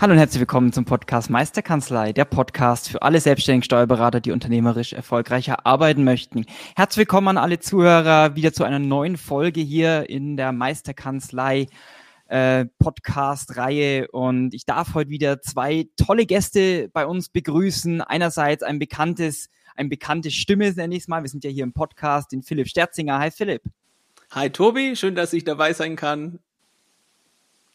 Hallo und herzlich willkommen zum Podcast Meisterkanzlei, der Podcast für alle selbstständigen Steuerberater, die unternehmerisch erfolgreicher arbeiten möchten. Herzlich willkommen an alle Zuhörer wieder zu einer neuen Folge hier in der Meisterkanzlei äh, Podcast-Reihe und ich darf heute wieder zwei tolle Gäste bei uns begrüßen. Einerseits ein bekanntes, ein bekannte Stimme, nenne ich es mal. Wir sind ja hier im Podcast, den Philipp Sterzinger. Hi Philipp. Hi Tobi, schön, dass ich dabei sein kann.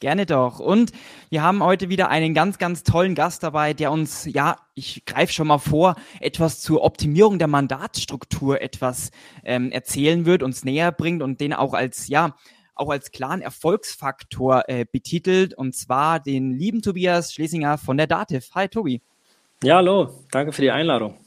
Gerne doch. Und wir haben heute wieder einen ganz, ganz tollen Gast dabei, der uns, ja, ich greife schon mal vor, etwas zur Optimierung der Mandatsstruktur etwas ähm, erzählen wird, uns näher bringt und den auch als, ja, auch als klaren Erfolgsfaktor äh, betitelt, und zwar den lieben Tobias Schlesinger von der Dativ. Hi Tobi. Ja, hallo, danke für die Einladung.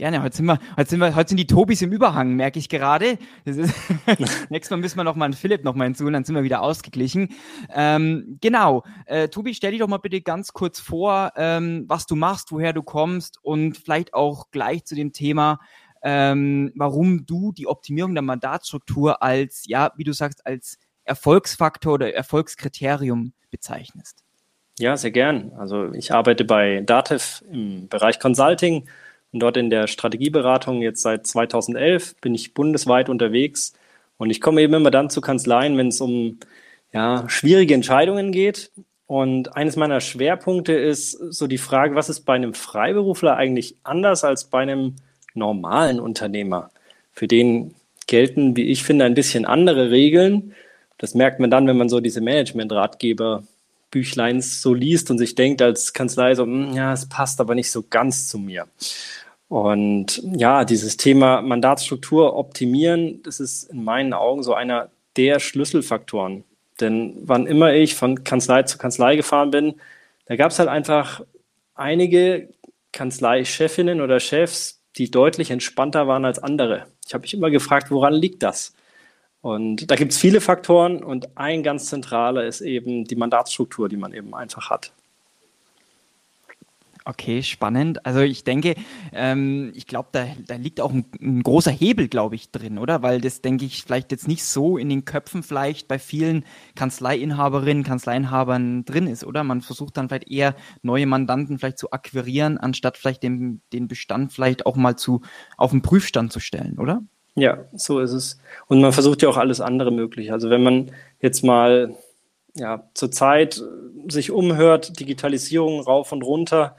Gerne, heute sind wir, heute sind wir, heute sind die Tobis im Überhang, merke ich gerade. nächstes Mal müssen wir noch mal einen Philipp noch mal hinzuholen, dann sind wir wieder ausgeglichen. Ähm, genau, äh, Tobi, stell dich doch mal bitte ganz kurz vor, ähm, was du machst, woher du kommst und vielleicht auch gleich zu dem Thema, ähm, warum du die Optimierung der Mandatsstruktur als, ja, wie du sagst, als Erfolgsfaktor oder Erfolgskriterium bezeichnest. Ja, sehr gern. Also ich arbeite bei Datev im Bereich Consulting und dort in der Strategieberatung jetzt seit 2011 bin ich bundesweit unterwegs und ich komme eben immer dann zu Kanzleien, wenn es um ja, schwierige Entscheidungen geht. Und eines meiner Schwerpunkte ist so die Frage, was ist bei einem Freiberufler eigentlich anders als bei einem normalen Unternehmer? Für den gelten, wie ich finde, ein bisschen andere Regeln. Das merkt man dann, wenn man so diese Management-Ratgeber Büchleins so liest und sich denkt als Kanzlei so, hm, ja, es passt aber nicht so ganz zu mir. Und ja, dieses Thema Mandatsstruktur optimieren, das ist in meinen Augen so einer der Schlüsselfaktoren. Denn wann immer ich von Kanzlei zu Kanzlei gefahren bin, da gab es halt einfach einige Kanzleichefinnen oder Chefs, die deutlich entspannter waren als andere. Ich habe mich immer gefragt, woran liegt das? Und da gibt es viele Faktoren und ein ganz zentraler ist eben die Mandatsstruktur, die man eben einfach hat. Okay, spannend. Also ich denke, ähm, ich glaube, da, da liegt auch ein, ein großer Hebel, glaube ich, drin, oder? Weil das, denke ich, vielleicht jetzt nicht so in den Köpfen vielleicht bei vielen Kanzleiinhaberinnen, Kanzleiinhabern drin ist, oder? Man versucht dann vielleicht eher neue Mandanten vielleicht zu akquirieren, anstatt vielleicht den, den Bestand vielleicht auch mal zu auf den Prüfstand zu stellen, oder? Ja, so ist es. Und man versucht ja auch alles andere möglich. Also wenn man jetzt mal ja, zurzeit sich umhört, Digitalisierung rauf und runter,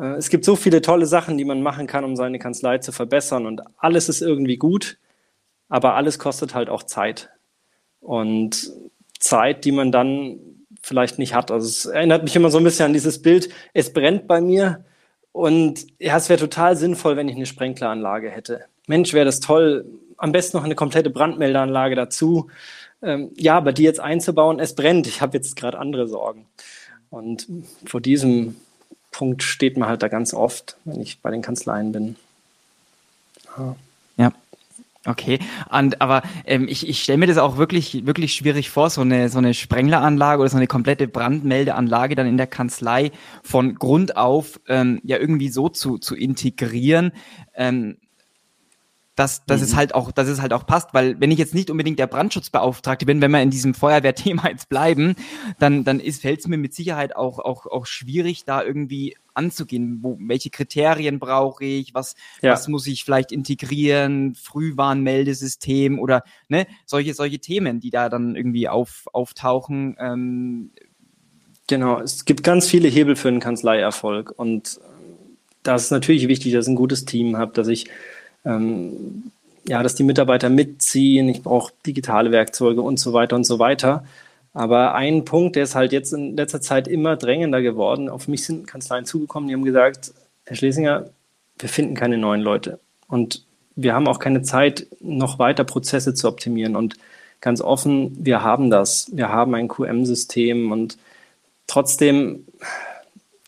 äh, es gibt so viele tolle Sachen, die man machen kann, um seine Kanzlei zu verbessern und alles ist irgendwie gut, aber alles kostet halt auch Zeit. Und Zeit, die man dann vielleicht nicht hat. Also es erinnert mich immer so ein bisschen an dieses Bild, es brennt bei mir und ja, es wäre total sinnvoll, wenn ich eine Sprenkleranlage hätte. Mensch, wäre das toll, am besten noch eine komplette Brandmeldeanlage dazu. Ähm, ja, aber die jetzt einzubauen, es brennt. Ich habe jetzt gerade andere Sorgen. Und vor diesem Punkt steht man halt da ganz oft, wenn ich bei den Kanzleien bin. Ja. ja. Okay, und aber ähm, ich, ich stelle mir das auch wirklich wirklich schwierig vor, so eine so eine Sprengleranlage oder so eine komplette Brandmeldeanlage dann in der Kanzlei von Grund auf ähm, ja irgendwie so zu zu integrieren. Ähm, dass, dass mhm. es halt auch, dass es halt auch passt, weil wenn ich jetzt nicht unbedingt der Brandschutzbeauftragte bin, wenn wir in diesem Feuerwehrthema jetzt bleiben, dann, dann ist, fällt es mir mit Sicherheit auch, auch, auch schwierig, da irgendwie anzugehen. Wo, welche Kriterien brauche ich? Was, ja. was muss ich vielleicht integrieren? Frühwarnmeldesystem oder ne, solche, solche Themen, die da dann irgendwie auf, auftauchen. Ähm. Genau, es gibt ganz viele Hebel für einen Kanzleierfolg und da ist natürlich wichtig, dass ich ein gutes Team habe, dass ich ähm, ja, dass die Mitarbeiter mitziehen, ich brauche digitale Werkzeuge und so weiter und so weiter. Aber ein Punkt, der ist halt jetzt in letzter Zeit immer drängender geworden. Auf mich sind Kanzleien zugekommen, die haben gesagt, Herr Schlesinger, wir finden keine neuen Leute. Und wir haben auch keine Zeit, noch weiter Prozesse zu optimieren. Und ganz offen, wir haben das. Wir haben ein QM-System und trotzdem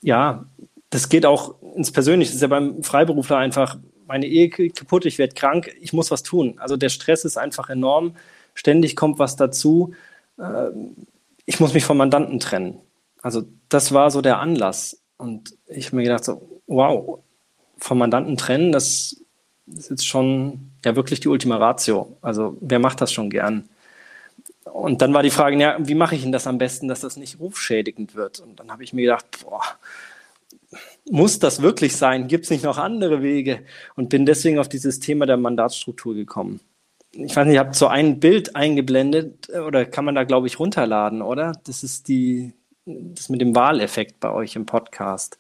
ja, das geht auch ins Persönliche. Das ist ja beim Freiberufler einfach, meine Ehe kaputt, ich werde krank, ich muss was tun. Also der Stress ist einfach enorm. Ständig kommt was dazu. Ähm, ich muss mich vom Mandanten trennen. Also das war so der Anlass. Und ich habe mir gedacht, so, wow, vom Mandanten trennen, das ist jetzt schon ja wirklich die Ultima Ratio. Also wer macht das schon gern? Und dann war die Frage, ja, wie mache ich denn das am besten, dass das nicht rufschädigend wird? Und dann habe ich mir gedacht, boah, muss das wirklich sein? Gibt es nicht noch andere Wege? Und bin deswegen auf dieses Thema der Mandatsstruktur gekommen. Ich weiß nicht, ihr habt so ein Bild eingeblendet oder kann man da, glaube ich, runterladen, oder? Das ist die, das mit dem Wahleffekt bei euch im Podcast.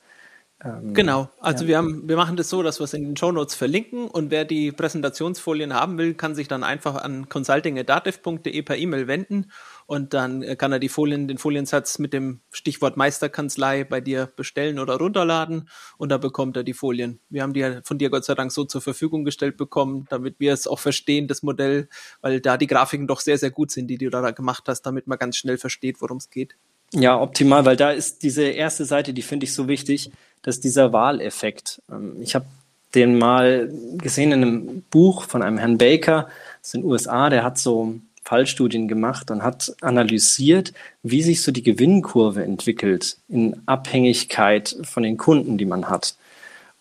Ähm, genau, also ja. wir, haben, wir machen das so, dass wir es in den Show Notes verlinken und wer die Präsentationsfolien haben will, kann sich dann einfach an consulting.dativ.de per E-Mail wenden und dann äh, kann er die Folien, den Foliensatz mit dem Stichwort Meisterkanzlei bei dir bestellen oder runterladen und da bekommt er die Folien. Wir haben die von dir Gott sei Dank so zur Verfügung gestellt bekommen, damit wir es auch verstehen, das Modell, weil da die Grafiken doch sehr, sehr gut sind, die du da gemacht hast, damit man ganz schnell versteht, worum es geht. Ja, optimal, weil da ist diese erste Seite, die finde ich so wichtig, dass dieser Wahleffekt. Ähm, ich habe den mal gesehen in einem Buch von einem Herrn Baker, das ist in den USA, der hat so Fallstudien gemacht und hat analysiert, wie sich so die Gewinnkurve entwickelt in Abhängigkeit von den Kunden, die man hat.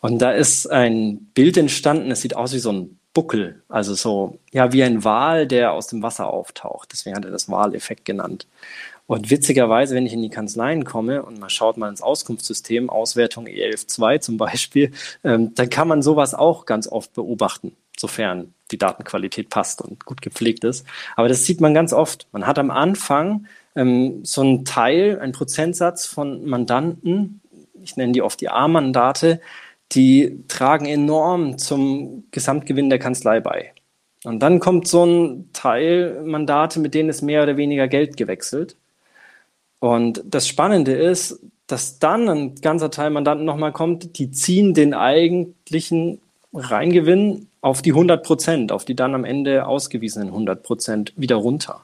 Und da ist ein Bild entstanden, es sieht aus wie so ein Buckel, also so, ja, wie ein Wal, der aus dem Wasser auftaucht. Deswegen hat er das Wahleffekt genannt. Und witzigerweise, wenn ich in die Kanzleien komme und man schaut mal ins Auskunftssystem, Auswertung E112 zum Beispiel, ähm, dann kann man sowas auch ganz oft beobachten, sofern die Datenqualität passt und gut gepflegt ist. Aber das sieht man ganz oft. Man hat am Anfang ähm, so einen Teil, einen Prozentsatz von Mandanten, ich nenne die oft die A-Mandate, die tragen enorm zum Gesamtgewinn der Kanzlei bei. Und dann kommt so ein Teil Mandate, mit denen ist mehr oder weniger Geld gewechselt. Und das Spannende ist, dass dann ein ganzer Teil Mandanten nochmal kommt, die ziehen den eigentlichen Reingewinn auf die 100 Prozent, auf die dann am Ende ausgewiesenen 100 Prozent wieder runter.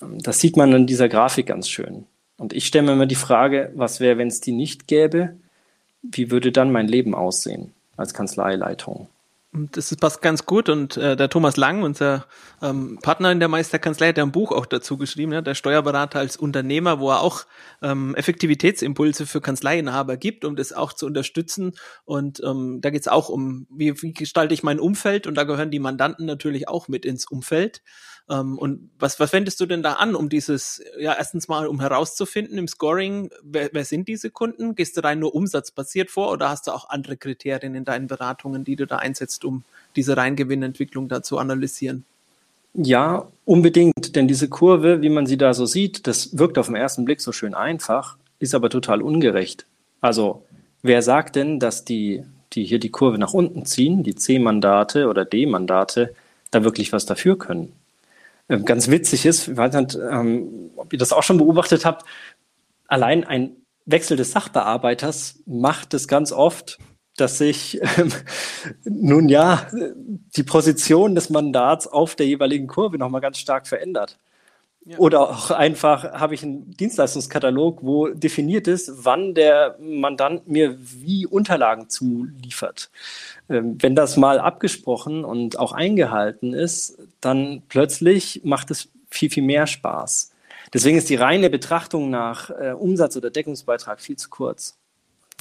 Das sieht man in dieser Grafik ganz schön. Und ich stelle mir immer die Frage, was wäre, wenn es die nicht gäbe? Wie würde dann mein Leben aussehen als Kanzleileitung? Das passt ganz gut und äh, der Thomas Lang, unser ähm, Partner in der Meisterkanzlei, hat ein Buch auch dazu geschrieben, ja, der Steuerberater als Unternehmer, wo er auch ähm, Effektivitätsimpulse für Kanzleiinhaber gibt, um das auch zu unterstützen. Und ähm, da geht es auch um, wie, wie gestalte ich mein Umfeld und da gehören die Mandanten natürlich auch mit ins Umfeld. Ähm, und was, was wendest du denn da an, um dieses, ja, erstens mal, um herauszufinden im Scoring, wer, wer sind diese Kunden? Gehst du rein nur umsatzbasiert vor oder hast du auch andere Kriterien in deinen Beratungen, die du da einsetzt, um diese Reingewinnentwicklung da zu analysieren? Ja, unbedingt, denn diese Kurve, wie man sie da so sieht, das wirkt auf den ersten Blick so schön einfach, ist aber total ungerecht. Also, wer sagt denn, dass die, die hier die Kurve nach unten ziehen, die C-Mandate oder D-Mandate, da wirklich was dafür können? Ganz witzig ist, ich weiß nicht, ähm, ob ihr das auch schon beobachtet habt, allein ein Wechsel des Sachbearbeiters macht es ganz oft, dass sich ähm, nun ja die Position des Mandats auf der jeweiligen Kurve nochmal ganz stark verändert. Oder auch einfach habe ich einen Dienstleistungskatalog, wo definiert ist, wann der Mandant mir wie Unterlagen zuliefert. Ähm, wenn das mal abgesprochen und auch eingehalten ist, dann plötzlich macht es viel, viel mehr Spaß. Deswegen ist die reine Betrachtung nach äh, Umsatz oder Deckungsbeitrag viel zu kurz.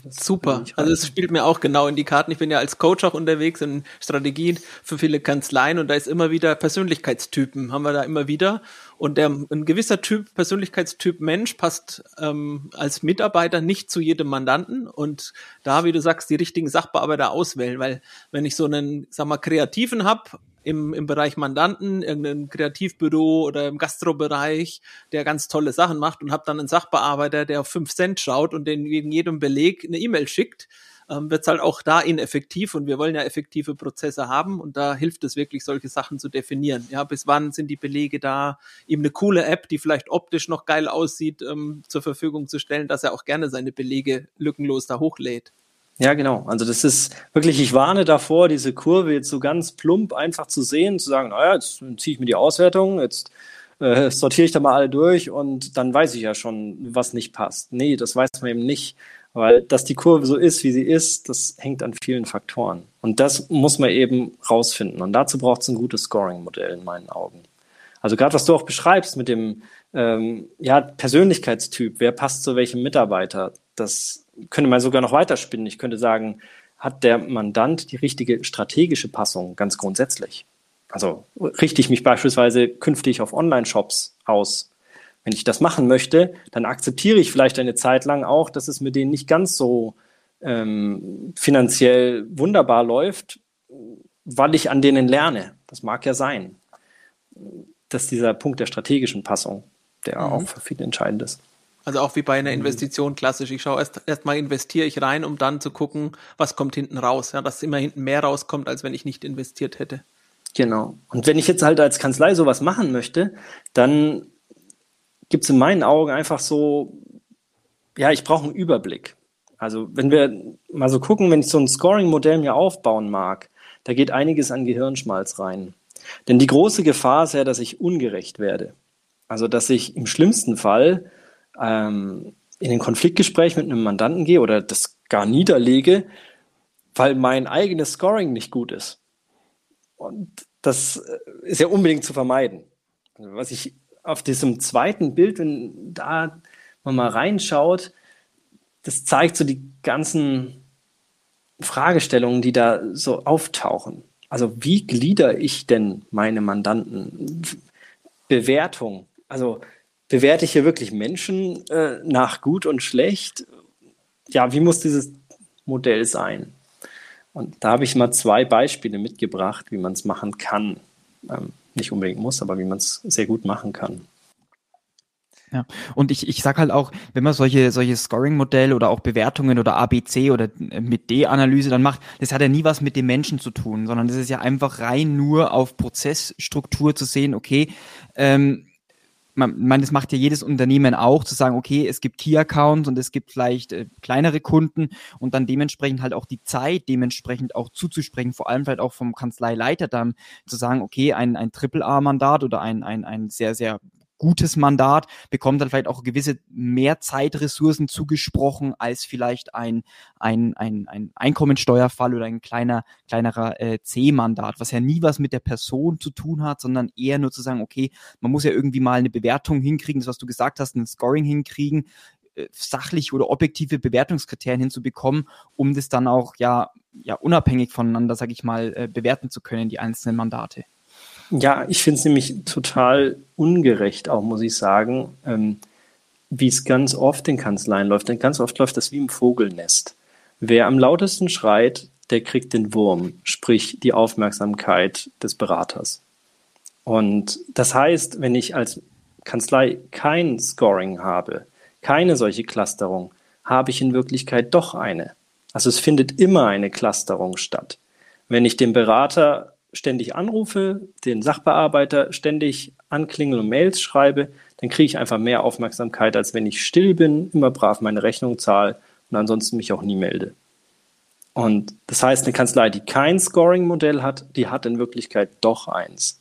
Das Super. Also es spielt mir auch genau in die Karten. Ich bin ja als Coach auch unterwegs in Strategien für viele Kanzleien und da ist immer wieder Persönlichkeitstypen, haben wir da immer wieder. Und der, ein gewisser Typ, Persönlichkeitstyp Mensch passt ähm, als Mitarbeiter nicht zu jedem Mandanten und da, wie du sagst, die richtigen Sachbearbeiter auswählen, weil wenn ich so einen, sag mal, Kreativen hab im, im Bereich Mandanten, irgendein Kreativbüro oder im Gastrobereich, der ganz tolle Sachen macht und habe dann einen Sachbearbeiter, der auf fünf Cent schaut und den wegen jedem Beleg eine E-Mail schickt, ähm, wird halt auch da ineffektiv und wir wollen ja effektive Prozesse haben und da hilft es wirklich, solche Sachen zu definieren. Ja, bis wann sind die Belege da, ihm eine coole App, die vielleicht optisch noch geil aussieht, ähm, zur Verfügung zu stellen, dass er auch gerne seine Belege lückenlos da hochlädt. Ja, genau. Also das ist wirklich, ich warne davor, diese Kurve jetzt so ganz plump einfach zu sehen, zu sagen, naja, jetzt ziehe ich mir die Auswertung, jetzt äh, sortiere ich da mal alle durch und dann weiß ich ja schon, was nicht passt. Nee, das weiß man eben nicht. Weil, dass die Kurve so ist, wie sie ist, das hängt an vielen Faktoren. Und das muss man eben rausfinden. Und dazu braucht es ein gutes Scoring-Modell in meinen Augen. Also gerade was du auch beschreibst mit dem ähm, ja, Persönlichkeitstyp, wer passt zu welchem Mitarbeiter, das könnte man sogar noch weiterspinnen. Ich könnte sagen, hat der Mandant die richtige strategische Passung ganz grundsätzlich? Also richte ich mich beispielsweise künftig auf Online-Shops aus? Wenn ich das machen möchte, dann akzeptiere ich vielleicht eine Zeit lang auch, dass es mit denen nicht ganz so ähm, finanziell wunderbar läuft, weil ich an denen lerne. Das mag ja sein. Das ist dieser Punkt der strategischen Passung, der mhm. auch für viele entscheidend ist. Also auch wie bei einer mhm. Investition klassisch. Ich schaue erst erstmal investiere ich rein, um dann zu gucken, was kommt hinten raus. Ja, dass immer hinten mehr rauskommt, als wenn ich nicht investiert hätte. Genau. Und wenn ich jetzt halt als Kanzlei sowas machen möchte, dann gibt es in meinen Augen einfach so, ja, ich brauche einen Überblick. Also wenn wir mal so gucken, wenn ich so ein Scoring-Modell mir aufbauen mag, da geht einiges an Gehirnschmalz rein. Denn die große Gefahr ist ja, dass ich ungerecht werde. Also dass ich im schlimmsten Fall ähm, in ein Konfliktgespräch mit einem Mandanten gehe oder das gar niederlege, weil mein eigenes Scoring nicht gut ist. Und das äh, ist ja unbedingt zu vermeiden. Also was ich auf diesem zweiten Bild, wenn da man mal reinschaut, das zeigt so die ganzen Fragestellungen, die da so auftauchen. Also wie glieder ich denn meine Mandanten? Bewertung. Also bewerte ich hier wirklich Menschen äh, nach gut und schlecht? Ja, wie muss dieses Modell sein? Und da habe ich mal zwei Beispiele mitgebracht, wie man es machen kann. Ähm, nicht unbedingt muss, aber wie man es sehr gut machen kann. Ja, und ich, ich sag halt auch, wenn man solche, solche Scoring-Modelle oder auch Bewertungen oder ABC oder äh, mit D-Analyse dann macht, das hat ja nie was mit dem Menschen zu tun, sondern das ist ja einfach rein nur auf Prozessstruktur zu sehen, okay, ähm, man, man, das macht ja jedes Unternehmen auch, zu sagen, okay, es gibt Key-Accounts und es gibt vielleicht äh, kleinere Kunden und dann dementsprechend halt auch die Zeit dementsprechend auch zuzusprechen, vor allem halt auch vom Kanzleileiter dann zu sagen, okay, ein, ein Triple-A-Mandat oder ein, ein, ein sehr, sehr gutes Mandat, bekommt dann vielleicht auch gewisse mehr Zeitressourcen zugesprochen als vielleicht ein, ein, ein, ein Einkommensteuerfall oder ein kleiner, kleinerer äh, C-Mandat, was ja nie was mit der Person zu tun hat, sondern eher nur zu sagen, okay, man muss ja irgendwie mal eine Bewertung hinkriegen, das was du gesagt hast, ein Scoring hinkriegen, äh, sachliche oder objektive Bewertungskriterien hinzubekommen, um das dann auch ja, ja unabhängig voneinander, sage ich mal, äh, bewerten zu können, die einzelnen Mandate. Ja, ich finde es nämlich total ungerecht, auch muss ich sagen, ähm, wie es ganz oft in Kanzleien läuft. Denn ganz oft läuft das wie im Vogelnest. Wer am lautesten schreit, der kriegt den Wurm, sprich die Aufmerksamkeit des Beraters. Und das heißt, wenn ich als Kanzlei kein Scoring habe, keine solche Clusterung, habe ich in Wirklichkeit doch eine. Also es findet immer eine Clusterung statt. Wenn ich dem Berater ständig anrufe, den Sachbearbeiter ständig anklingel und Mails schreibe, dann kriege ich einfach mehr Aufmerksamkeit, als wenn ich still bin, immer brav meine Rechnung zahle und ansonsten mich auch nie melde. Und das heißt, eine Kanzlei, die kein Scoring-Modell hat, die hat in Wirklichkeit doch eins.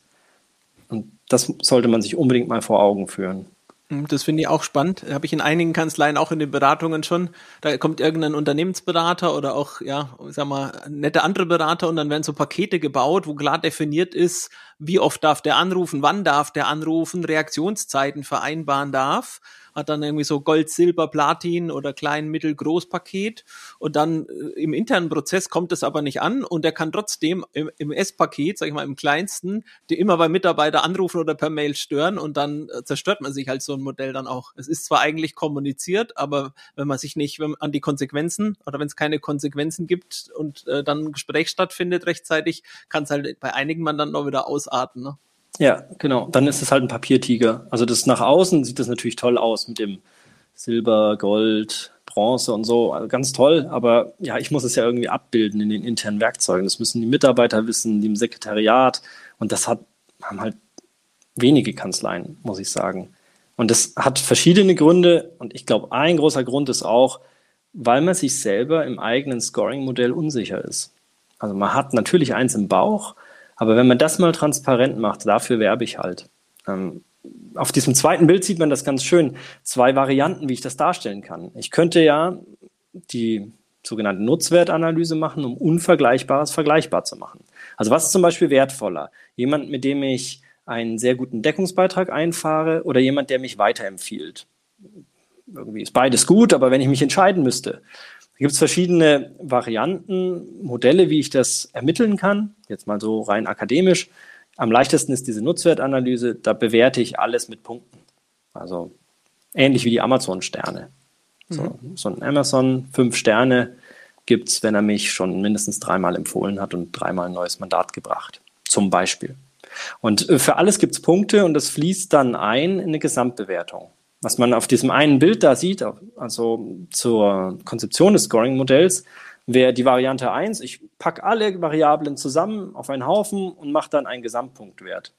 Und das sollte man sich unbedingt mal vor Augen führen. Hm, das finde ich auch spannend. Habe ich in einigen Kanzleien, auch in den Beratungen schon. Da kommt irgendein Unternehmensberater oder auch, ja, sag mal, nette andere Berater und dann werden so Pakete gebaut, wo klar definiert ist, wie oft darf der anrufen, wann darf der anrufen, Reaktionszeiten vereinbaren darf hat dann irgendwie so Gold, Silber, Platin oder klein, mittel, groß Paket und dann äh, im internen Prozess kommt es aber nicht an und er kann trotzdem im, im S-Paket, sag ich mal, im kleinsten, die immer bei Mitarbeiter anrufen oder per Mail stören und dann äh, zerstört man sich halt so ein Modell dann auch. Es ist zwar eigentlich kommuniziert, aber wenn man sich nicht wenn, an die Konsequenzen oder wenn es keine Konsequenzen gibt und äh, dann ein Gespräch stattfindet rechtzeitig, kann es halt bei einigen man dann noch wieder ausarten. Ne? Ja, genau. Dann ist es halt ein Papiertiger. Also das nach außen sieht das natürlich toll aus mit dem Silber, Gold, Bronze und so. Also ganz toll. Aber ja, ich muss es ja irgendwie abbilden in den internen Werkzeugen. Das müssen die Mitarbeiter wissen, die im Sekretariat. Und das hat, haben halt wenige Kanzleien, muss ich sagen. Und das hat verschiedene Gründe. Und ich glaube, ein großer Grund ist auch, weil man sich selber im eigenen Scoring-Modell unsicher ist. Also man hat natürlich eins im Bauch, aber wenn man das mal transparent macht, dafür werbe ich halt. Ähm, auf diesem zweiten Bild sieht man das ganz schön. Zwei Varianten, wie ich das darstellen kann. Ich könnte ja die sogenannte Nutzwertanalyse machen, um Unvergleichbares vergleichbar zu machen. Also was ist zum Beispiel wertvoller? Jemand, mit dem ich einen sehr guten Deckungsbeitrag einfahre oder jemand, der mich weiterempfiehlt? Irgendwie ist beides gut, aber wenn ich mich entscheiden müsste, da gibt es verschiedene Varianten, Modelle, wie ich das ermitteln kann. Jetzt mal so rein akademisch. Am leichtesten ist diese Nutzwertanalyse. Da bewerte ich alles mit Punkten. Also ähnlich wie die Amazon-Sterne. So, mhm. so ein Amazon, fünf Sterne gibt es, wenn er mich schon mindestens dreimal empfohlen hat und dreimal ein neues Mandat gebracht. Zum Beispiel. Und äh, für alles gibt es Punkte und das fließt dann ein in eine Gesamtbewertung. Was man auf diesem einen Bild da sieht, also zur Konzeption des Scoring-Modells, wäre die Variante 1, ich packe alle Variablen zusammen auf einen Haufen und mache dann einen Gesamtpunktwert.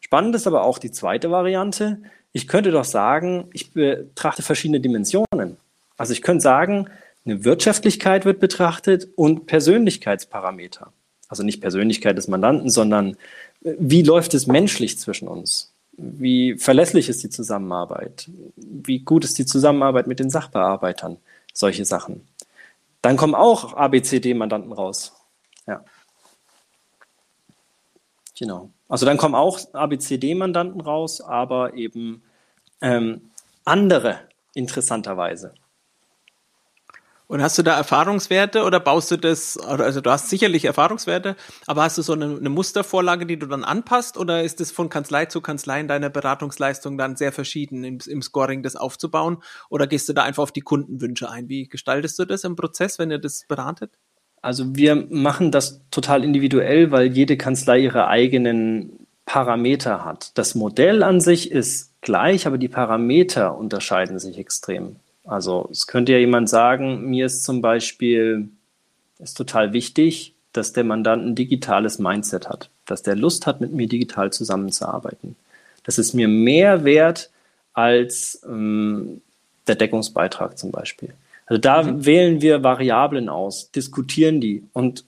Spannend ist aber auch die zweite Variante. Ich könnte doch sagen, ich betrachte verschiedene Dimensionen. Also ich könnte sagen, eine Wirtschaftlichkeit wird betrachtet und Persönlichkeitsparameter. Also nicht Persönlichkeit des Mandanten, sondern äh, wie läuft es menschlich zwischen uns? Wie verlässlich ist die Zusammenarbeit? Wie gut ist die Zusammenarbeit mit den Sachbearbeitern? Solche Sachen. Dann kommen auch ABCD-Mandanten raus. Ja. Genau. Also dann kommen auch ABCD-Mandanten raus, aber eben ähm, andere interessanterweise. Und hast du da Erfahrungswerte oder baust du das, also du hast sicherlich Erfahrungswerte, aber hast du so eine, eine, Mustervorlage, die du dann anpasst oder ist es von Kanzlei zu Kanzlei in deiner Beratungsleistung dann sehr verschieden im, im, Scoring das aufzubauen oder gehst du da einfach auf die Kundenwünsche ein? Wie gestaltest du das im Prozess, wenn ihr das beratet? Also wir machen das total individuell, weil jede Kanzlei ihre eigenen Parameter hat. Das Modell an sich ist gleich, aber die Parameter unterscheiden sich extrem. Also es könnte ja jemand sagen, mir ist zum Beispiel ist total wichtig, dass der Mandant ein digitales Mindset hat, dass der Lust hat, mit mir digital zusammenzuarbeiten. Das ist mir mehr wert als ähm, der Deckungsbeitrag zum Beispiel. Also da mhm. wählen wir Variablen aus, diskutieren die und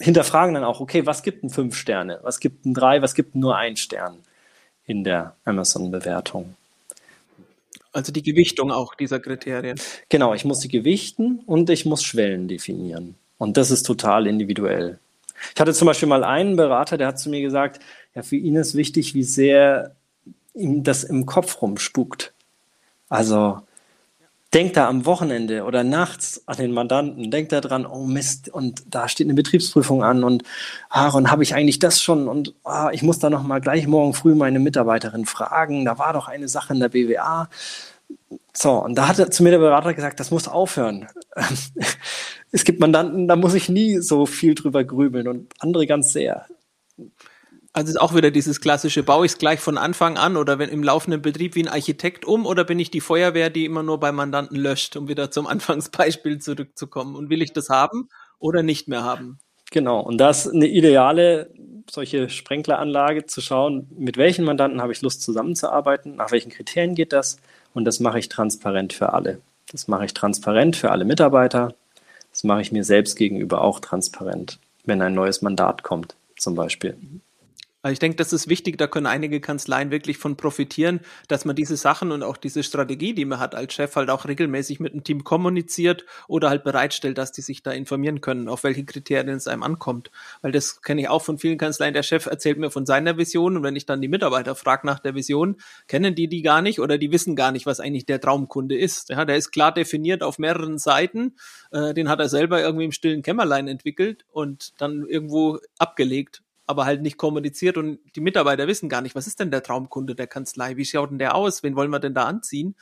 hinterfragen dann auch, okay, was gibt denn fünf Sterne? Was gibt denn drei? Was gibt denn nur ein Stern in der Amazon-Bewertung? Also die Gewichtung auch dieser Kriterien. Genau, ich muss sie gewichten und ich muss Schwellen definieren. Und das ist total individuell. Ich hatte zum Beispiel mal einen Berater, der hat zu mir gesagt, ja, für ihn ist wichtig, wie sehr ihm das im Kopf rumspukt. Also denkt da am Wochenende oder nachts an den Mandanten, denkt da dran, oh Mist, und da steht eine Betriebsprüfung an und Aaron, habe ich eigentlich das schon und ah, ich muss da noch mal gleich morgen früh meine Mitarbeiterin fragen, da war doch eine Sache in der BWA. So, und da hat zu mir der Berater gesagt, das muss aufhören. es gibt Mandanten, da muss ich nie so viel drüber grübeln und andere ganz sehr. Also ist auch wieder dieses klassische, baue ich es gleich von Anfang an oder wenn im laufenden Betrieb wie ein Architekt um oder bin ich die Feuerwehr, die immer nur bei Mandanten löscht, um wieder zum Anfangsbeispiel zurückzukommen? Und will ich das haben oder nicht mehr haben? Genau, und das ist eine ideale solche Sprenkleranlage zu schauen, mit welchen Mandanten habe ich Lust zusammenzuarbeiten, nach welchen Kriterien geht das und das mache ich transparent für alle. Das mache ich transparent für alle Mitarbeiter, das mache ich mir selbst gegenüber auch transparent, wenn ein neues Mandat kommt zum Beispiel. Also ich denke, das ist wichtig, da können einige Kanzleien wirklich von profitieren, dass man diese Sachen und auch diese Strategie, die man hat als Chef, halt auch regelmäßig mit dem Team kommuniziert oder halt bereitstellt, dass die sich da informieren können, auf welche Kriterien es einem ankommt. Weil das kenne ich auch von vielen Kanzleien. Der Chef erzählt mir von seiner Vision und wenn ich dann die Mitarbeiter frage nach der Vision, kennen die die gar nicht oder die wissen gar nicht, was eigentlich der Traumkunde ist. Ja, der ist klar definiert auf mehreren Seiten. Äh, den hat er selber irgendwie im stillen Kämmerlein entwickelt und dann irgendwo abgelegt aber halt nicht kommuniziert und die Mitarbeiter wissen gar nicht, was ist denn der Traumkunde der Kanzlei? Wie schaut denn der aus? Wen wollen wir denn da anziehen?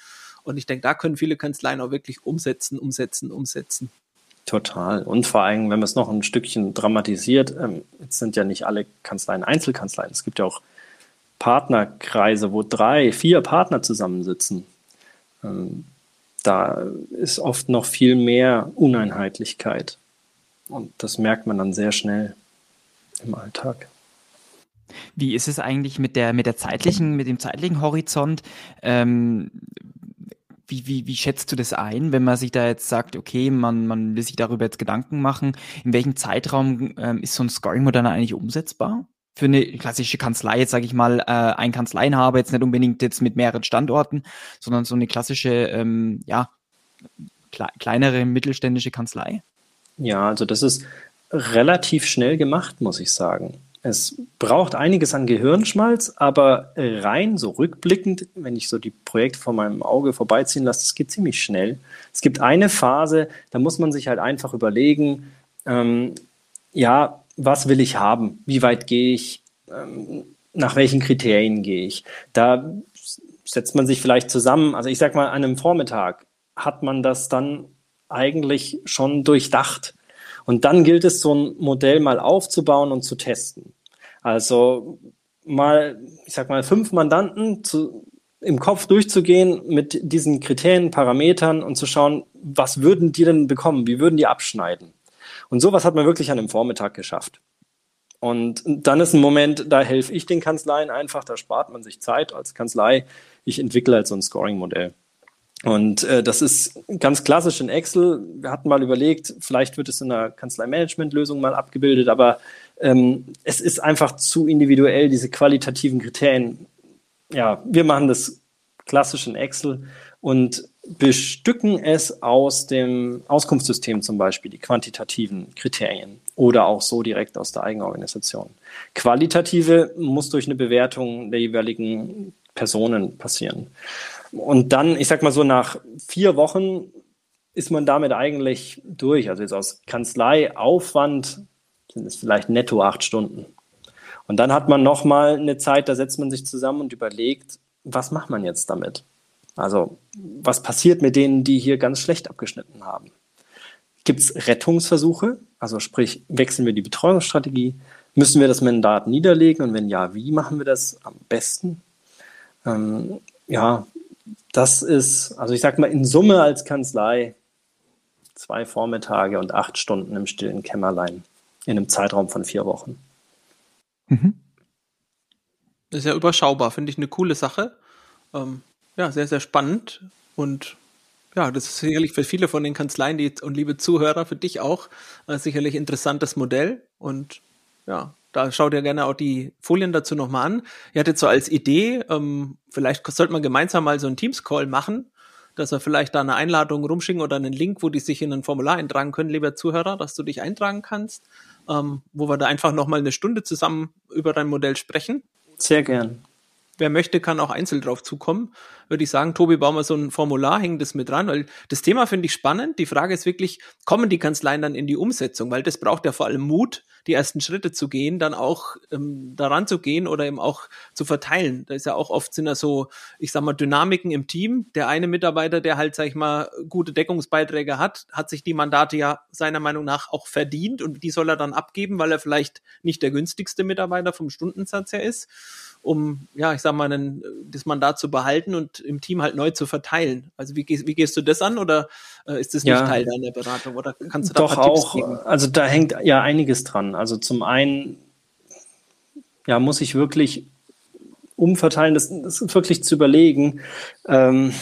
Und ich denke, da können viele Kanzleien auch wirklich umsetzen, umsetzen, umsetzen. Total. Und vor allem, wenn man es noch ein Stückchen dramatisiert, ähm, jetzt sind ja nicht alle Kanzleien Einzelkanzleien. Es gibt ja auch Partnerkreise, wo drei, vier Partner zusammensitzen. Ähm, da ist oft noch viel mehr Uneinheitlichkeit. Und das merkt man dann sehr schnell im Alltag. Wie ist es eigentlich mit der, mit der zeitlichen, mit dem zeitlichen Horizont? Ähm, wie, wie, wie schätzt du das ein, wenn man sich da jetzt sagt, okay, man, man will sich darüber jetzt Gedanken machen, in welchem Zeitraum ähm, ist so ein Scoring-Modell eigentlich umsetzbar? Für eine klassische Kanzlei, jetzt sage ich mal, äh, ein Kanzleienhaber, jetzt nicht unbedingt jetzt mit mehreren Standorten, sondern so eine klassische, ähm, ja, kle kleinere mittelständische Kanzlei? Ja, also das ist relativ schnell gemacht, muss ich sagen. Es braucht einiges an Gehirnschmalz, aber rein so rückblickend, wenn ich so die Projekte vor meinem Auge vorbeiziehen lasse, das geht ziemlich schnell. Es gibt eine Phase, da muss man sich halt einfach überlegen, ähm, ja, was will ich haben? Wie weit gehe ich? Ähm, nach welchen Kriterien gehe ich? Da setzt man sich vielleicht zusammen. Also ich sag mal, an einem Vormittag hat man das dann eigentlich schon durchdacht. Und dann gilt es, so ein Modell mal aufzubauen und zu testen. Also mal, ich sag mal, fünf Mandanten zu, im Kopf durchzugehen mit diesen Kriterien, Parametern und zu schauen, was würden die denn bekommen? Wie würden die abschneiden? Und sowas hat man wirklich an einem Vormittag geschafft. Und dann ist ein Moment, da helfe ich den Kanzleien einfach, da spart man sich Zeit als Kanzlei. Ich entwickle halt so ein Scoring-Modell. Und äh, das ist ganz klassisch in Excel. Wir hatten mal überlegt, vielleicht wird es in einer Kanzlei-Management-Lösung mal abgebildet, aber ähm, es ist einfach zu individuell, diese qualitativen Kriterien. Ja, wir machen das klassisch in Excel und bestücken es aus dem Auskunftssystem zum Beispiel, die quantitativen Kriterien oder auch so direkt aus der Eigenorganisation. Qualitative muss durch eine Bewertung der jeweiligen Personen passieren. Und dann, ich sag mal so, nach vier Wochen ist man damit eigentlich durch. Also jetzt aus Kanzleiaufwand sind es vielleicht netto acht Stunden. Und dann hat man nochmal eine Zeit, da setzt man sich zusammen und überlegt, was macht man jetzt damit? Also was passiert mit denen, die hier ganz schlecht abgeschnitten haben? Gibt es Rettungsversuche? Also sprich, wechseln wir die Betreuungsstrategie? Müssen wir das Mandat niederlegen? Und wenn ja, wie machen wir das am besten? Ähm, ja, das ist, also ich sag mal, in Summe als Kanzlei zwei Vormittage und acht Stunden im stillen Kämmerlein in einem Zeitraum von vier Wochen. Mhm. Das ist ja überschaubar, finde ich eine coole Sache. Ähm, ja, sehr, sehr spannend. Und ja, das ist sicherlich für viele von den Kanzleien die, und liebe Zuhörer, für dich auch äh, sicherlich interessantes Modell. Und ja, da schaut ihr gerne auch die Folien dazu nochmal an. Ihr hattet so als Idee, ähm, vielleicht sollte man gemeinsam mal so einen Teams-Call machen, dass wir vielleicht da eine Einladung rumschicken oder einen Link, wo die sich in ein Formular eintragen können, lieber Zuhörer, dass du dich eintragen kannst, ähm, wo wir da einfach nochmal eine Stunde zusammen über dein Modell sprechen. Sehr gern. Wer möchte, kann auch einzeln drauf zukommen. Würde ich sagen, Tobi, bauen wir so ein Formular, hängen das mit dran, weil das Thema finde ich spannend. Die Frage ist wirklich, kommen die Kanzleien dann in die Umsetzung? Weil das braucht ja vor allem Mut, die ersten Schritte zu gehen, dann auch ähm, daran zu gehen oder eben auch zu verteilen. Da ist ja auch oft sind da so, ich sag mal, Dynamiken im Team. Der eine Mitarbeiter, der halt, sag ich mal, gute Deckungsbeiträge hat, hat sich die Mandate ja seiner Meinung nach auch verdient und die soll er dann abgeben, weil er vielleicht nicht der günstigste Mitarbeiter vom Stundensatz her ist um, ja, ich sag mal, einen, das Mandat zu behalten und im Team halt neu zu verteilen. Also wie, gehst, wie gehst du das an oder äh, ist das nicht ja, Teil deiner Beratung oder kannst du da Doch auch, also da hängt ja einiges dran. Also zum einen, ja, muss ich wirklich umverteilen, das, das ist wirklich zu überlegen. Ähm,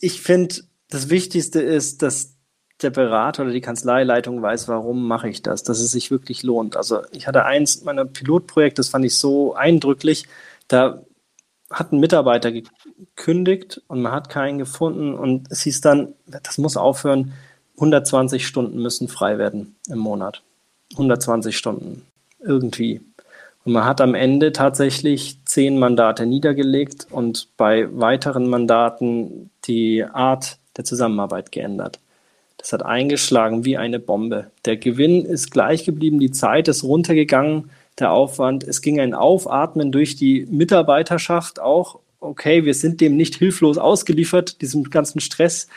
ich finde, das Wichtigste ist, dass der Berater oder die Kanzleileitung weiß, warum mache ich das, dass es sich wirklich lohnt. Also ich hatte eins meiner Pilotprojekte, das fand ich so eindrücklich, da hat ein Mitarbeiter gekündigt und man hat keinen gefunden und es hieß dann, das muss aufhören, 120 Stunden müssen frei werden im Monat. 120 Stunden. Irgendwie. Und man hat am Ende tatsächlich zehn Mandate niedergelegt und bei weiteren Mandaten die Art der Zusammenarbeit geändert. Das hat eingeschlagen wie eine Bombe. Der Gewinn ist gleich geblieben, die Zeit ist runtergegangen, der Aufwand. Es ging ein Aufatmen durch die Mitarbeiterschaft auch. Okay, wir sind dem nicht hilflos ausgeliefert, diesem ganzen Stress.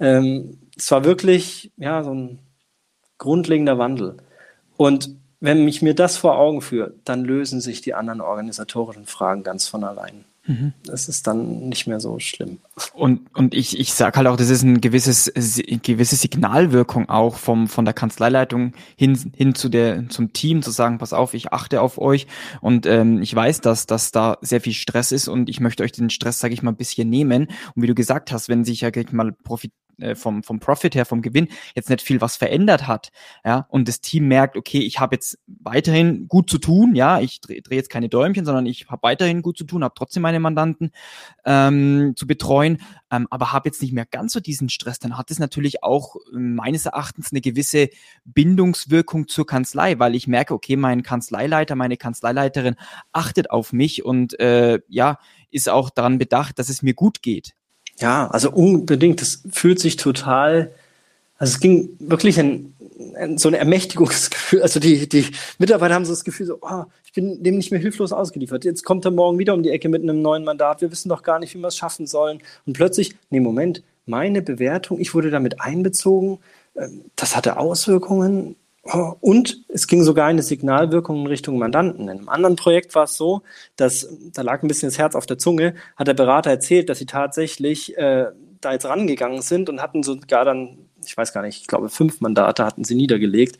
Ähm, es war wirklich ja, so ein grundlegender Wandel. Und wenn ich mir das vor Augen führe, dann lösen sich die anderen organisatorischen Fragen ganz von allein. Mhm. Das ist dann nicht mehr so schlimm. Und, und ich, ich sage halt auch, das ist ein gewisses, gewisse Signalwirkung auch vom, von der Kanzleileitung hin, hin zu der, zum Team zu sagen, pass auf, ich achte auf euch und ähm, ich weiß, dass, dass da sehr viel Stress ist und ich möchte euch den Stress, sage ich mal, ein bisschen nehmen. Und wie du gesagt hast, wenn sich ja mal Profit äh, vom, vom Profit her, vom Gewinn jetzt nicht viel was verändert hat, ja, und das Team merkt, okay, ich habe jetzt weiterhin gut zu tun, ja, ich drehe dreh jetzt keine Däumchen, sondern ich habe weiterhin gut zu tun, habe trotzdem meine Mandanten ähm, zu betreuen, ähm, aber habe jetzt nicht mehr ganz so diesen Stress, dann hat es natürlich auch äh, meines Erachtens eine gewisse Bindungswirkung zur Kanzlei, weil ich merke, okay, mein Kanzleileiter, meine Kanzleileiterin achtet auf mich und äh, ja, ist auch daran bedacht, dass es mir gut geht. Ja, also unbedingt. Das fühlt sich total, also es ging wirklich ein, ein, so ein Ermächtigungsgefühl. Also die, die Mitarbeiter haben so das Gefühl, so, oh, ich bin dem nicht mehr hilflos ausgeliefert. Jetzt kommt er morgen wieder um die Ecke mit einem neuen Mandat. Wir wissen doch gar nicht, wie wir es schaffen sollen. Und plötzlich, nee, Moment, meine Bewertung, ich wurde damit einbezogen. Ähm, das hatte Auswirkungen und es ging sogar eine Signalwirkung in Richtung Mandanten. In einem anderen Projekt war es so, dass, da lag ein bisschen das Herz auf der Zunge, hat der Berater erzählt, dass sie tatsächlich äh, da jetzt rangegangen sind und hatten sogar dann, ich weiß gar nicht, ich glaube fünf Mandate hatten sie niedergelegt.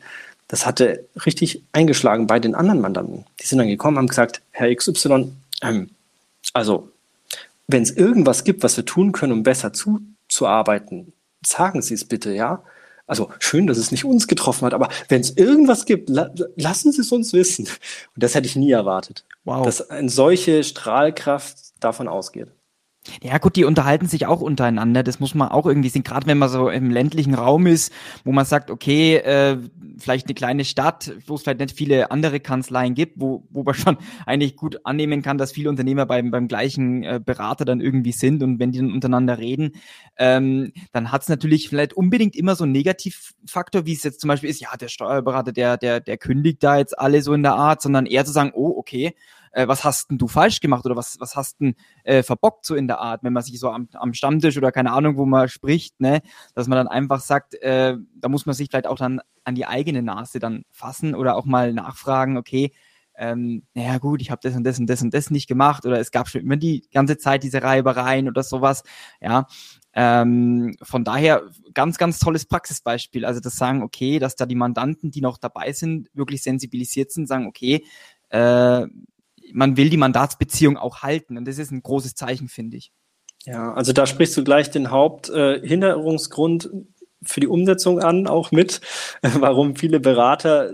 Das hatte richtig eingeschlagen bei den anderen Mandanten. Die sind dann gekommen, haben gesagt, Herr XY, ähm, also wenn es irgendwas gibt, was wir tun können, um besser zuzuarbeiten, sagen Sie es bitte, ja. Also schön, dass es nicht uns getroffen hat, aber wenn es irgendwas gibt, la lassen Sie es uns wissen. Und das hätte ich nie erwartet. Wow. Dass eine solche Strahlkraft davon ausgeht. Ja gut, die unterhalten sich auch untereinander. Das muss man auch irgendwie sehen. Gerade wenn man so im ländlichen Raum ist, wo man sagt, okay, äh, vielleicht eine kleine Stadt, wo es vielleicht nicht viele andere Kanzleien gibt, wo, wo man schon eigentlich gut annehmen kann, dass viele Unternehmer beim, beim gleichen äh, Berater dann irgendwie sind und wenn die dann untereinander reden, ähm, dann hat es natürlich vielleicht unbedingt immer so einen Negativfaktor, wie es jetzt zum Beispiel ist, ja, der Steuerberater, der, der, der kündigt da jetzt alle so in der Art, sondern eher zu sagen, oh, okay, äh, was hast denn du falsch gemacht oder was, was hast denn äh, verbockt so in der Art, wenn man sich so am, am Stammtisch oder keine Ahnung, wo man spricht, ne, dass man dann einfach sagt, äh, da muss man sich vielleicht auch dann an die eigene Nase dann fassen oder auch mal nachfragen, okay, ähm, naja gut, ich habe das und das und das und das nicht gemacht oder es gab schon immer die ganze Zeit diese Reibereien oder sowas, ja. Ähm, von daher ganz, ganz tolles Praxisbeispiel. Also das sagen, okay, dass da die Mandanten, die noch dabei sind, wirklich sensibilisiert sind, sagen, okay, äh, man will die Mandatsbeziehung auch halten. Und das ist ein großes Zeichen, finde ich. Ja, also da sprichst du gleich den Haupthinderungsgrund äh, für die Umsetzung an, auch mit, äh, warum viele Berater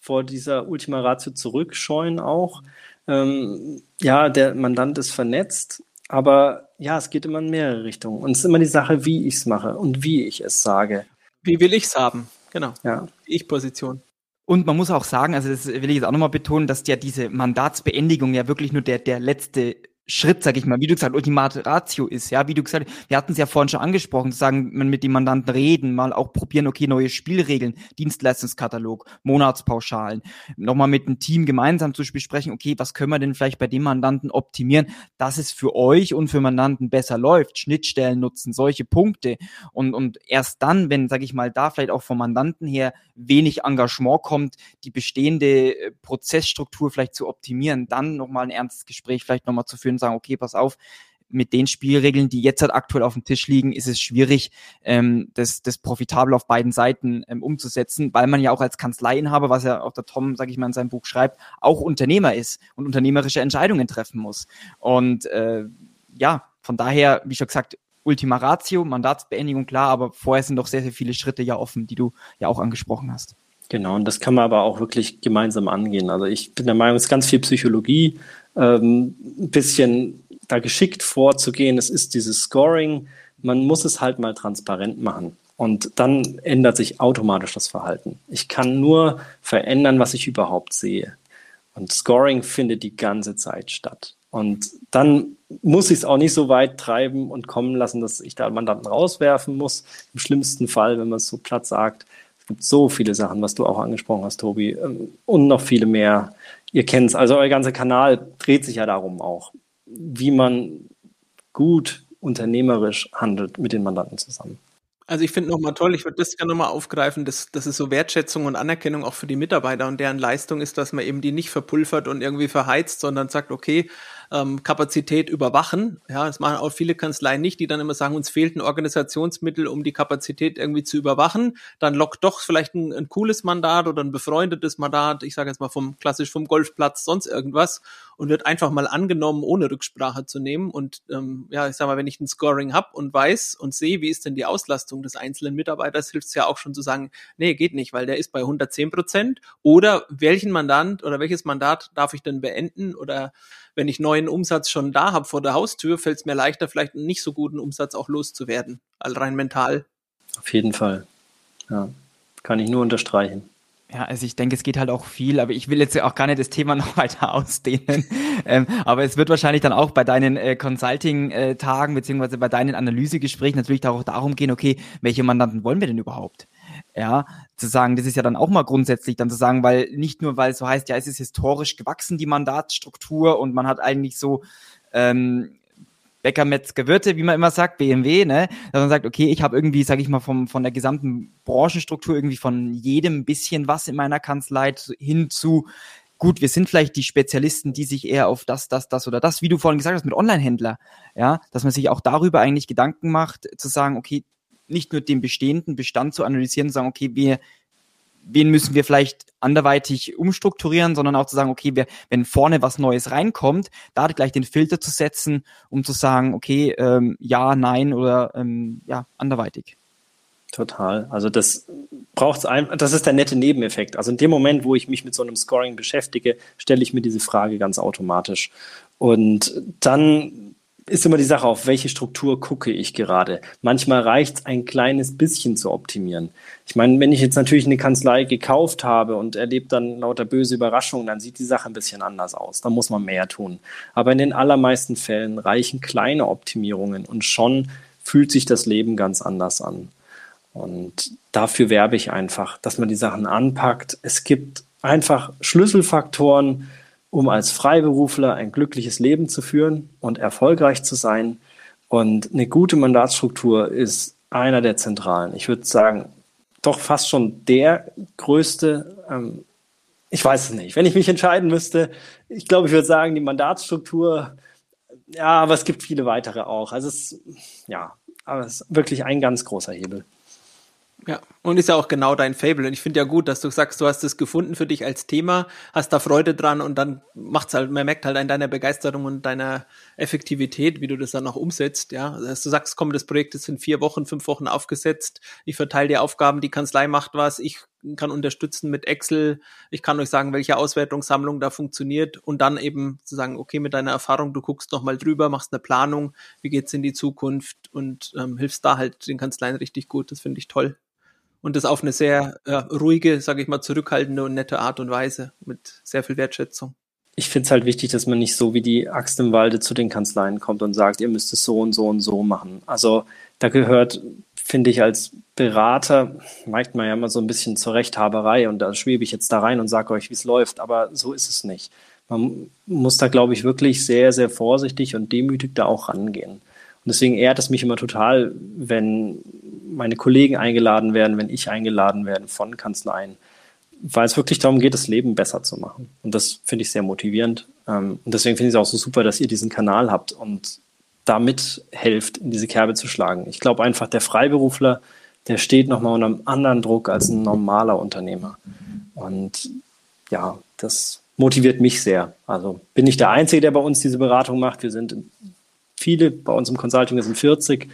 vor dieser Ultima Ratio zurückscheuen auch. Ähm, ja, der Mandant ist vernetzt, aber ja, es geht immer in mehrere Richtungen. Und es ist immer die Sache, wie ich es mache und wie ich es sage. Wie will ich es haben? Genau. Ja. Ich-Position. Und man muss auch sagen, also das will ich jetzt auch nochmal betonen, dass ja diese Mandatsbeendigung ja wirklich nur der, der letzte Schritt, sag ich mal, wie du gesagt, Ultimate Ratio ist, ja, wie du gesagt, wir hatten es ja vorhin schon angesprochen, zu sagen, man mit dem Mandanten reden, mal auch probieren, okay, neue Spielregeln, Dienstleistungskatalog, Monatspauschalen, nochmal mit dem Team gemeinsam zu besprechen, okay, was können wir denn vielleicht bei dem Mandanten optimieren, dass es für euch und für Mandanten besser läuft, Schnittstellen nutzen, solche Punkte. Und, und erst dann, wenn, sag ich mal, da vielleicht auch vom Mandanten her wenig Engagement kommt, die bestehende äh, Prozessstruktur vielleicht zu optimieren, dann nochmal ein ernstes Gespräch vielleicht nochmal zu führen, sagen, okay, pass auf, mit den Spielregeln, die jetzt halt aktuell auf dem Tisch liegen, ist es schwierig, ähm, das, das profitabel auf beiden Seiten ähm, umzusetzen, weil man ja auch als Kanzleiinhaber, was ja auch der Tom, sage ich mal, in seinem Buch schreibt, auch Unternehmer ist und unternehmerische Entscheidungen treffen muss. Und äh, ja, von daher, wie schon gesagt, Ultima Ratio, Mandatsbeendigung, klar, aber vorher sind doch sehr, sehr viele Schritte ja offen, die du ja auch angesprochen hast. Genau, und das kann man aber auch wirklich gemeinsam angehen. Also ich bin der Meinung, es ist ganz viel Psychologie, ähm, ein bisschen da geschickt vorzugehen. Es ist dieses Scoring, man muss es halt mal transparent machen. Und dann ändert sich automatisch das Verhalten. Ich kann nur verändern, was ich überhaupt sehe. Und Scoring findet die ganze Zeit statt. Und dann muss ich es auch nicht so weit treiben und kommen lassen, dass ich da Mandanten rauswerfen muss. Im schlimmsten Fall, wenn man es so platt sagt. Gibt so viele Sachen, was du auch angesprochen hast, Tobi, ähm, und noch viele mehr. Ihr kennt es. Also euer ganzer Kanal dreht sich ja darum auch, wie man gut unternehmerisch handelt mit den Mandanten zusammen. Also ich finde nochmal toll, ich würde das gerne nochmal aufgreifen, dass, dass es so Wertschätzung und Anerkennung auch für die Mitarbeiter und deren Leistung ist, dass man eben die nicht verpulvert und irgendwie verheizt, sondern sagt, okay, ähm, Kapazität überwachen. Ja, das machen auch viele Kanzleien nicht, die dann immer sagen, uns fehlt ein Organisationsmittel, um die Kapazität irgendwie zu überwachen. Dann lockt doch vielleicht ein, ein cooles Mandat oder ein befreundetes Mandat, ich sage jetzt mal vom klassisch vom Golfplatz, sonst irgendwas und wird einfach mal angenommen, ohne Rücksprache zu nehmen. Und ähm, ja, ich sag mal, wenn ich ein Scoring habe und weiß und sehe, wie ist denn die Auslastung des einzelnen Mitarbeiters, hilft es ja auch schon zu sagen, nee, geht nicht, weil der ist bei 110 Prozent. Oder welchen Mandant oder welches Mandat darf ich denn beenden? Oder wenn ich neuen Umsatz schon da habe vor der Haustür, fällt es mir leichter, vielleicht einen nicht so guten Umsatz auch loszuwerden, also rein mental. Auf jeden Fall. Ja, kann ich nur unterstreichen. Ja, also ich denke, es geht halt auch viel, aber ich will jetzt ja auch gar nicht das Thema noch weiter ausdehnen. ähm, aber es wird wahrscheinlich dann auch bei deinen äh, Consulting-Tagen beziehungsweise bei deinen Analysegesprächen natürlich auch darum gehen, okay, welche Mandanten wollen wir denn überhaupt? Ja, zu sagen, das ist ja dann auch mal grundsätzlich dann zu sagen, weil nicht nur, weil es so heißt, ja, es ist historisch gewachsen, die Mandatsstruktur und man hat eigentlich so ähm, Bäcker, Metzger, Wirte, wie man immer sagt, BMW, ne? Dass man sagt, okay, ich habe irgendwie, sage ich mal, vom, von der gesamten Branchenstruktur irgendwie von jedem bisschen was in meiner Kanzlei hin zu, gut, wir sind vielleicht die Spezialisten, die sich eher auf das, das, das oder das, wie du vorhin gesagt hast, mit Online-Händler, ja, dass man sich auch darüber eigentlich Gedanken macht, zu sagen, okay, nicht nur den bestehenden Bestand zu analysieren, sagen, okay, wir wen müssen wir vielleicht anderweitig umstrukturieren, sondern auch zu sagen, okay, wir, wenn vorne was Neues reinkommt, da gleich den Filter zu setzen, um zu sagen, okay, ähm, ja, nein oder ähm, ja, anderweitig. Total. Also das braucht es einfach, das ist der nette Nebeneffekt. Also in dem Moment, wo ich mich mit so einem Scoring beschäftige, stelle ich mir diese Frage ganz automatisch. Und dann ist immer die Sache, auf welche Struktur gucke ich gerade. Manchmal reicht es ein kleines bisschen zu optimieren. Ich meine, wenn ich jetzt natürlich eine Kanzlei gekauft habe und erlebt dann lauter böse Überraschungen, dann sieht die Sache ein bisschen anders aus. Da muss man mehr tun. Aber in den allermeisten Fällen reichen kleine Optimierungen und schon fühlt sich das Leben ganz anders an. Und dafür werbe ich einfach, dass man die Sachen anpackt. Es gibt einfach Schlüsselfaktoren, um als Freiberufler ein glückliches Leben zu führen und erfolgreich zu sein. Und eine gute Mandatsstruktur ist einer der zentralen. Ich würde sagen, doch fast schon der größte. Ähm, ich weiß es nicht. Wenn ich mich entscheiden müsste, ich glaube, ich würde sagen, die Mandatsstruktur. Ja, aber es gibt viele weitere auch. Also es, ja, aber es ist wirklich ein ganz großer Hebel. Ja, und ist ja auch genau dein Fable. Und ich finde ja gut, dass du sagst, du hast es gefunden für dich als Thema, hast da Freude dran und dann macht's halt, man merkt halt an deiner Begeisterung und deiner Effektivität, wie du das dann auch umsetzt. Ja, also dass du sagst, komm, das Projekt ist in vier Wochen, fünf Wochen aufgesetzt. Ich verteile die Aufgaben, die Kanzlei macht was, ich kann unterstützen mit Excel, ich kann euch sagen, welche Auswertungssammlung da funktioniert und dann eben zu sagen, okay, mit deiner Erfahrung, du guckst nochmal drüber, machst eine Planung, wie geht's in die Zukunft und ähm, hilfst da halt den Kanzleien richtig gut. Das finde ich toll und das auf eine sehr äh, ruhige, sage ich mal, zurückhaltende und nette Art und Weise mit sehr viel Wertschätzung. Ich finde es halt wichtig, dass man nicht so wie die Axt im Walde zu den Kanzleien kommt und sagt, ihr müsst es so und so und so machen. Also da gehört, finde ich, als Berater, merkt man ja immer so ein bisschen zur Rechthaberei und da schwebe ich jetzt da rein und sage euch, wie es läuft, aber so ist es nicht. Man muss da, glaube ich, wirklich sehr, sehr vorsichtig und demütig da auch rangehen. Und deswegen ehrt es mich immer total, wenn meine Kollegen eingeladen werden, wenn ich eingeladen werde von Kanzleien, weil es wirklich darum geht, das Leben besser zu machen. Und das finde ich sehr motivierend. Ähm, und deswegen finde ich es auch so super, dass ihr diesen Kanal habt und damit helft, in diese Kerbe zu schlagen. Ich glaube einfach, der Freiberufler, der steht nochmal unter einem anderen Druck als ein normaler Unternehmer. Und ja, das motiviert mich sehr. Also bin ich der Einzige, der bei uns diese Beratung macht. Wir sind viele, bei uns im Consulting sind 40.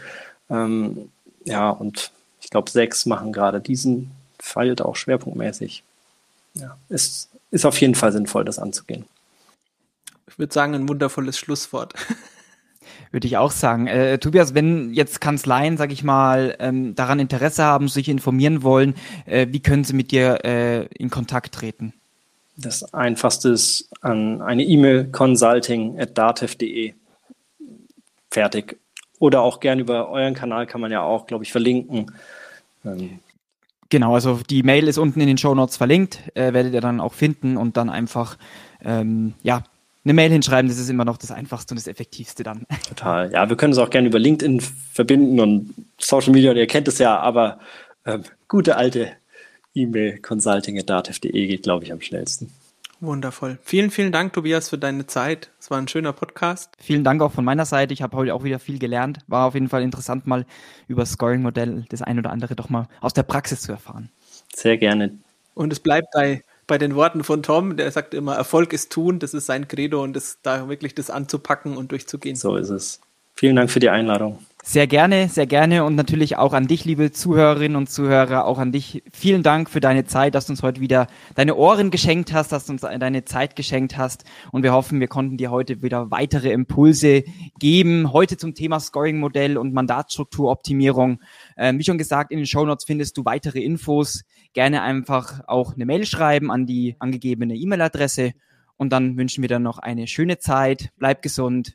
Ähm, ja, und ich glaube, sechs machen gerade diesen Fall auch schwerpunktmäßig. Ja, es ist auf jeden Fall sinnvoll, das anzugehen. Ich würde sagen, ein wundervolles Schlusswort. Würde ich auch sagen. Äh, Tobias, wenn jetzt Kanzleien, sag ich mal, ähm, daran Interesse haben, sich informieren wollen, äh, wie können sie mit dir äh, in Kontakt treten? Das einfachste ist an eine E-Mail consulting at datev.de fertig. Oder auch gern über euren Kanal kann man ja auch, glaube ich, verlinken. Ähm. Genau, also die Mail ist unten in den Show Notes verlinkt, äh, werdet ihr dann auch finden und dann einfach, ähm, ja, eine Mail hinschreiben, das ist immer noch das Einfachste und das Effektivste dann. Total. Ja, wir können es auch gerne über LinkedIn verbinden und Social Media, ihr kennt es ja, aber ähm, gute alte E-Mail consulting.datev.de geht, glaube ich, am schnellsten. Wundervoll. Vielen, vielen Dank, Tobias, für deine Zeit. Es war ein schöner Podcast. Vielen Dank auch von meiner Seite. Ich habe heute auch wieder viel gelernt. War auf jeden Fall interessant, mal über das Scoring-Modell das ein oder andere doch mal aus der Praxis zu erfahren. Sehr gerne. Und es bleibt bei bei den Worten von Tom, der sagt immer, Erfolg ist tun, das ist sein Credo und das, da wirklich das anzupacken und durchzugehen. So ist es. Vielen Dank für die Einladung. Sehr gerne, sehr gerne und natürlich auch an dich, liebe Zuhörerinnen und Zuhörer, auch an dich. Vielen Dank für deine Zeit, dass du uns heute wieder deine Ohren geschenkt hast, dass du uns deine Zeit geschenkt hast und wir hoffen, wir konnten dir heute wieder weitere Impulse geben. Heute zum Thema Scoring-Modell und Mandatsstrukturoptimierung. Ähm, wie schon gesagt, in den Show Notes findest du weitere Infos. Gerne einfach auch eine Mail schreiben an die angegebene E-Mail-Adresse und dann wünschen wir dir noch eine schöne Zeit. Bleib gesund